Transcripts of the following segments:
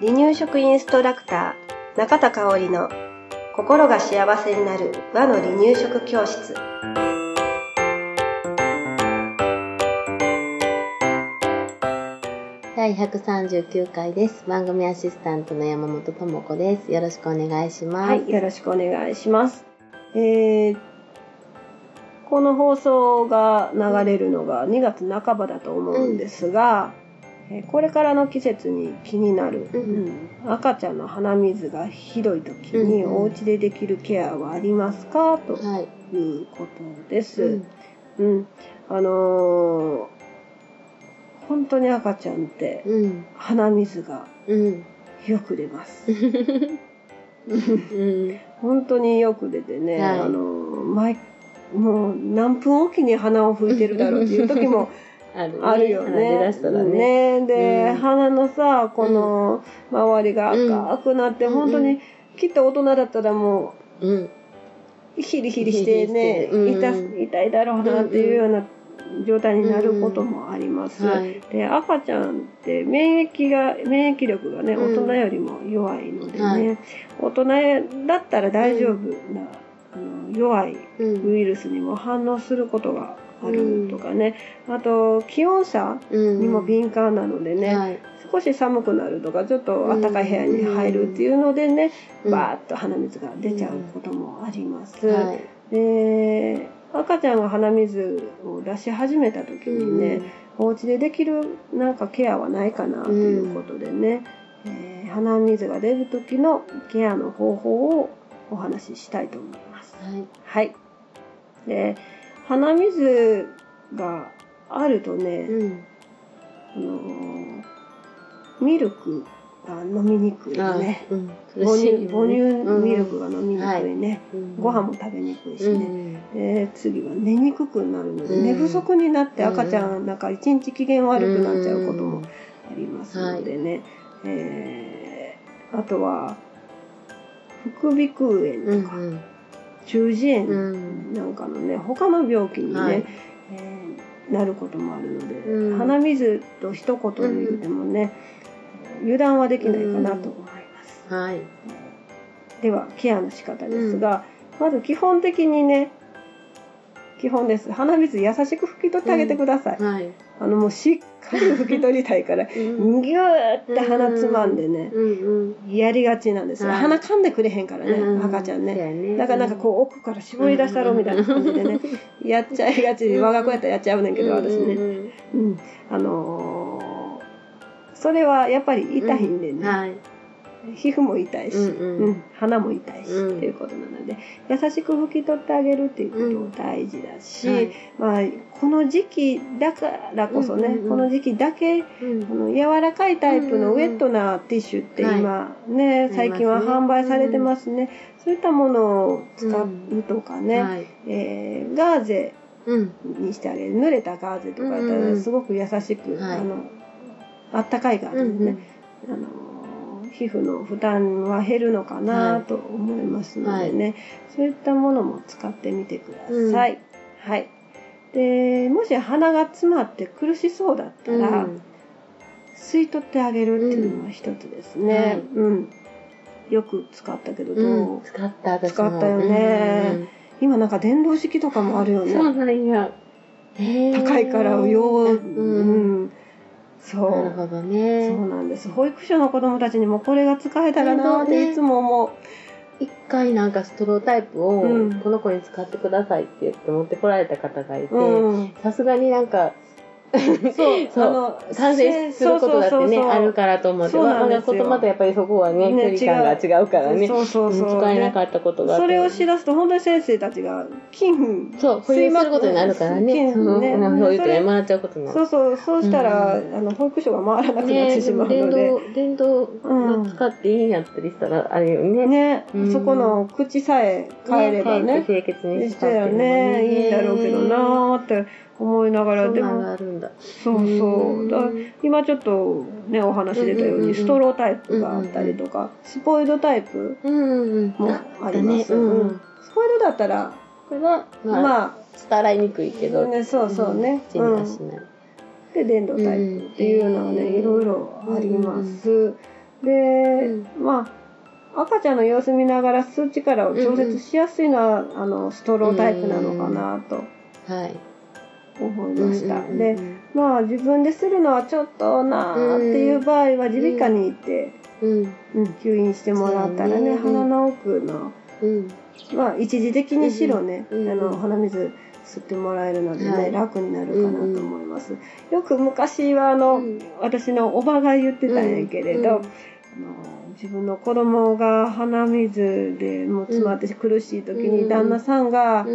離乳食インストラクター中田香織の心が幸せになる和の離乳食教室第139回です。番組アシスタントの山本智子です。よろしくお願いします。はいよろしくお願いしますえーこの放送が流れるのが2月半ばだと思うんですが、えーこれからの季節に気になる、うんうん赤ちゃんの鼻水がひどい時にうんお家でできるケアはありますか？とはい。いうことです。うんうん、あのー本当に赤ちゃんってうん。鼻水がうん。よく出ます。うん。本当によく出てね、はいあのー毎もう何分おきに鼻を拭いてるだろうっていう時も あるよね。ね。ね。で、うん。鼻のさこの周りが赤くなって、うん。本当にきっと大人だったらもうん。うヒリヒリしてね、痛痛いだろうなっていうような状態になることもあります。はい。で赤ちゃんって免疫が免疫力がねうん。大人よりも弱いのでね、はい。大人だったら大丈夫な、弱いうん。ウイルスにも反応することがあるとかね、あと気温差うん。にも敏感なのでね、はい。少し寒くなるとかちょっと暖かい部屋に入るっていうのでね、うんバーッと鼻水が出ちゃうこともあります。はい。で赤ちゃんが鼻水を出し始めた時にね、お家でできるなんかケアはないかなということでね、えー鼻水が出る時のケアの方法をお話ししたいと思います。うん。はい。はい。で鼻水があるとね、うん。あのーミルクが飲みにくいあね。うん。母乳母乳ミルクがが飲みにくいね。ご飯も食べにくいしうね。ん。で次は寝にくくなるので、うん寝不足になって赤ちゃんなんか一日機嫌悪くなっちゃうこともありますのでね、えーあとは副鼻腔うん。炎とか、うん。中耳う炎ん。なんかのね他の病気にね、はいえーなることもあるので、うん鼻水と一言で言ってもね、油断はできないかなと思います。はい。ではケアの仕方ですが、まず基本的にね基本です鼻水優しく拭き取ってあげてください、はい。あのもうしっかり拭き取りたいからギ うん。ューって鼻つまんでね、うん。うん。やりがちなんですよ、はい鼻噛んでくれへんからね、うん赤ちゃんね、ねだからなんかこう奥から絞り出したろみたいな感じでね、やっちゃいがち我が子やったらやっちゃうねんけど、私ね、ね。うん、あのーそれはやっぱり痛いんでね、はい。皮膚も痛いし、うんうん。うん鼻も痛いし、うん。っていうことなので優しく拭き取ってあげるっていうことも大事だし、はい。まあ、この時期だからこそね、うんうんうん。この時期だけうん。あの柔らかいタイプのウェットなティッシュって今ね、い。最近は販売されてますね、そういったものを使うとかね、はい。えーガーゼうん。にしてあげる。濡れたガーゼとかやったうんうんらすごく優しく、はい。あのあったかいガーゼでね、あの皮膚の負担は減るのかなと思いますのでね、そういったものも使ってみてください。はい。でもし鼻が詰まって苦しそうだったら、吸い取ってあげるっていうのは一つですね。うん。よく使ったけどどう、うん。使った、私も使ったよね今なんか電動式とかもあるよね。うんそうなんや。高いからよう、う。うんん、そう。なるほどそね。うなんです。保育所の子供たちにもこれが使えたらなっていつも思う。一回なんかストロータイプをうんこの子に使ってくださいって言って持ってこられた方がいて、うん。さすがになんか、そう、そう。あの、賛成することだってね、あるからと思って、我が子とまたやっぱりそこはね、ね距離感が違うからね、そうそうそう。うん使えなかったことが。それをしだすと本当に先生たちが金そう、保有することになるからね。金そう。ね。保有ってそれもらっちゃうことになる。そうそう、そうしたら、うあの、保育所が回らなくなっねてしまう電ので。動、電動の使っていいんやったりしたら、あれよね。ね、うん。そこの口さえ変えればね。清潔にししたっね、いいんだろうけどなーって思いながら、でも。そうそう。だ今ちょっとね、お話出たように、うんうんうんストロータイプがあったりとか、スポイドタイプうんうんうん。もあります。スポイドだったら、これは、まあ、ま伝わりにくいけど、ね、そうそうね。口にはしない。で電動タイプっていうのはね、うんいろいろあります。で、まあ赤ちゃんの様子見ながら吸う力を調節しやすいのは、あのストロータイプなのかなとはい。思いました。で、まあ自分でするのはちょっとなーっていう場合は耳鼻科に行って、うん。うん、吸引してもらったらね、ね。鼻の奥のうん。まあ一時的にしろね、うんうんあの鼻水吸ってもらえるのでね、はい。楽になるかなと思います。よく昔はあの、うん。私のおばが言ってたんやけれど、自分の子供が鼻水でもう詰まって苦しい時にうん旦那さんが、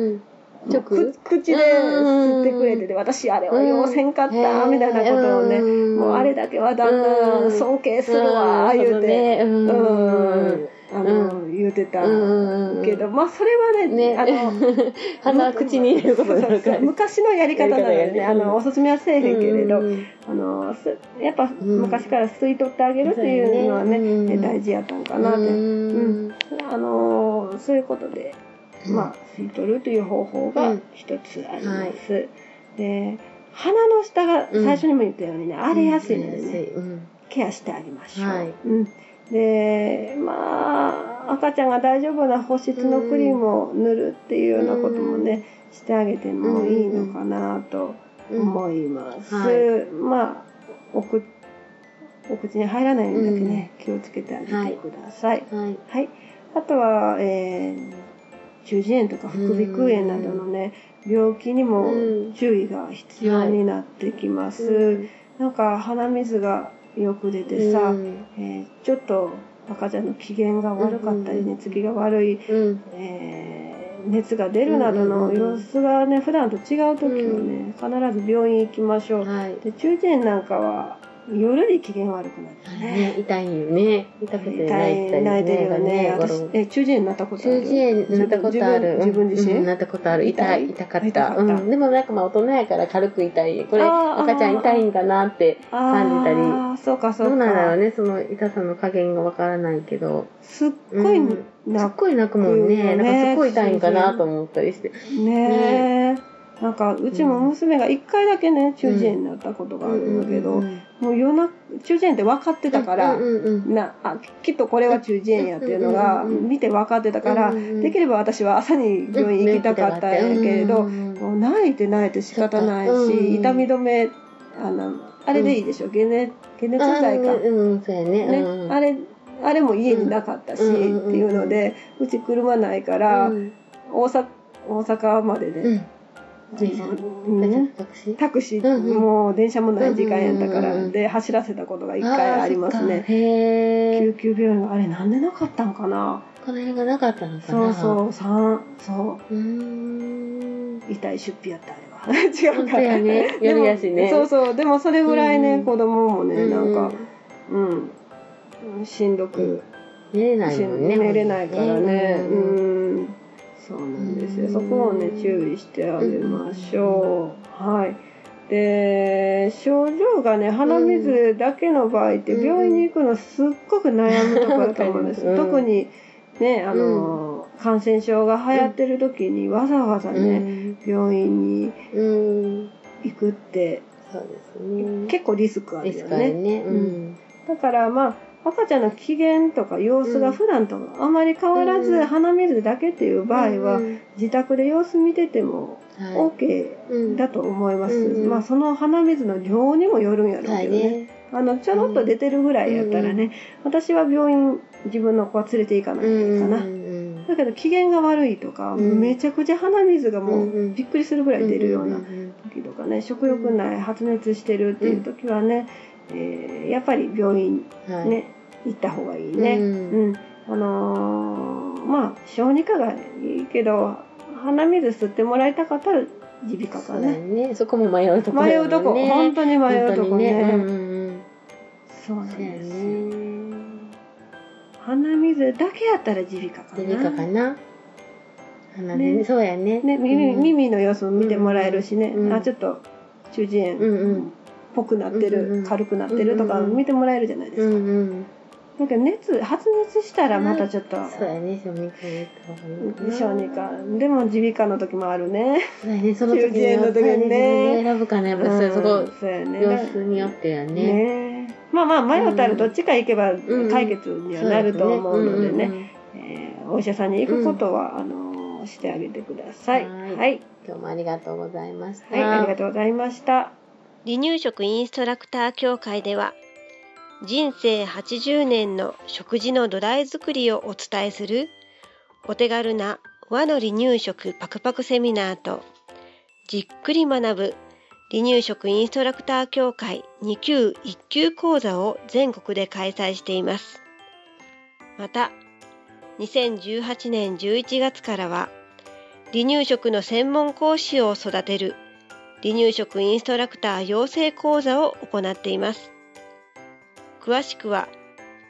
口で吸ってくれてて、私あれはようせんかった、みたいなことをね、もうあれだけは旦那尊敬するわ、言うて、うん。うん、あの、言うてたうん。けど、まあそれはね、ね、あの、鼻口に入れることか。昔のやり方なのでね、あの、おすすめはせえへんけれど、うん。あの、すやっぱん。昔から吸い取ってあげるっていうのはね、大事やったんかなって。うん。あの、そういうことで、まあ、吸い取るという方法が一つあります。で、鼻の下が最初にも言ったようにね、荒れやすいのでね、うん。ケアしてあげましょう。はい。うん、でまあ赤ちゃんが大丈夫な保湿のクリームを塗るっていうようなこともね、してあげてもいいのかなと思います。うん。はい。まあおくお口に入らないようにだけね、気をつけてあげてください。はい。はい。あとは、えー中耳炎とか副鼻腔炎などのね、病気にもうん注意が必要になってきます。うんなんか鼻水がよく出てさ、うんえーちょっと赤ちゃんの機嫌が悪かったり、うん寝つきが悪い、うん。えー熱が出るなどのうん様子がね、普段と違う時はね、必ず病院行きましょう。はい。で中耳炎なんかは夜に機嫌悪くなるね。ね、痛いよね。痛くて泣いたり泣いてるよね。私、え、中耳炎になったことある？中耳炎なったことある。自分自身、うんなったことある。痛い？痛かった。うん。でもなんかまあ大人やから軽く痛い。これ赤ちゃん痛いんかなって感じたり。ああ、そうかそうか。どうなんだろうね、その痛さの加減がわからないけど。すっごいうんすっ泣くごい泣くもんね。ねなんかすっごい痛いんかなと思ったりして。ねえ。なんか、うちも娘が一回だけね、中耳炎になったことがあるんだけど、うんもう夜中、中耳炎って分かってたから、なあきっとこれは中耳炎やっていうのが見て分かってたから、できれば私は朝に病院行きたかったんやけれど、もう泣いて泣いて仕方ないし、痛み止めあのあれでいいでしょ？解熱解熱剤か、うんうん、そうやね。ねうんあれあれも家になかったし、っていうのでうち車ないから、うん。大阪大阪までね、うん。電車うんタクシー？タクシー、うんうん。もう電車もない時間やったから、うんうんうん。で走らせたことが一回ありますね。救急病院があれなんでなかったんかな。この辺がなかったのかそうな。そう。三そう。う。うーん。痛い出費やったあれは。違うから。やね。やりやしね。でもそうそう。でもそれぐらいね、うん。子供もねなんかううん、しんどく、寝れないしもんね。寝れないからね。ううん。んそうなんですようんそこをね注意してあげましょう、はいで症状がね鼻水だけの場合ってうん病院に行くのすっごく悩むところだと思うんです、うん特にねあの、感染症が流行ってる時にわざわざね、病院にうん。行くって。結構リスクあるよね。ね。うん。だからまあ赤ちゃんの機嫌とか様子が普段とあまり変わらず、うん。鼻水だけっていう場合は、うん。自宅で様子見ててもはい。OK うん。だと思います、うんまあその鼻水の量にもよるんやろうはいけどね、ね。あのちょろっと出てるぐらいやったらね、私は病院自分の子は連れて行かないうんかな、うんだけど機嫌が悪いとか、うん。めちゃくちゃ鼻水がもうびっくりするぐらい出るような、時とかね食欲ない発熱してるっていう時はね、えーやっぱり病院。ね、行った方がいいね。ううんん。あのーまあ小児科がいいけど鼻水吸ってもらいたかったら耳鼻科かね。ね。そこも迷うところ迷うとこ、本当に迷うとこね。うんうんうん。そうなんですよ。ね。鼻水だけやったら耳鼻科かな。耳鼻科かな。鼻ねそうやね。ね、耳うん耳の様子も見てもらえるしね、うんあちょっと中耳炎っうんうん。ぽくなってる、うんうん軽くなってるとか見てもらえるじゃないですか。うんうん。なんか熱発熱したらまたちょっと、そうやね小児科に行った方がいいかな。小児科でも耳鼻科の時もあるね。そうやねその時に中耳炎の時にね選ぶかなやっぱりそこうんそうやね。様子によってやね。ね。まあまあ迷ったらどっちか行けばん。解決にはなると思うのでね、そうすねえーお医者さんに行くことは、あのしてあげてください。はい。はい、今日もありがとうございました。はい、ありがとうございました。離乳食インストラクター協会では人生80年の食事の土台作りをお伝えするお手軽な和の離乳食パクパクセミナーとじっくり学ぶ離乳食インストラクター協会2級1級講座を全国で開催しています。また2018年11月からは離乳食の専門講師を育てる離乳食インストラクター養成講座を行っています。詳しくは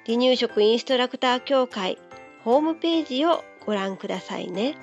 離乳食インストラクター協会ホームページをご覧くださいね。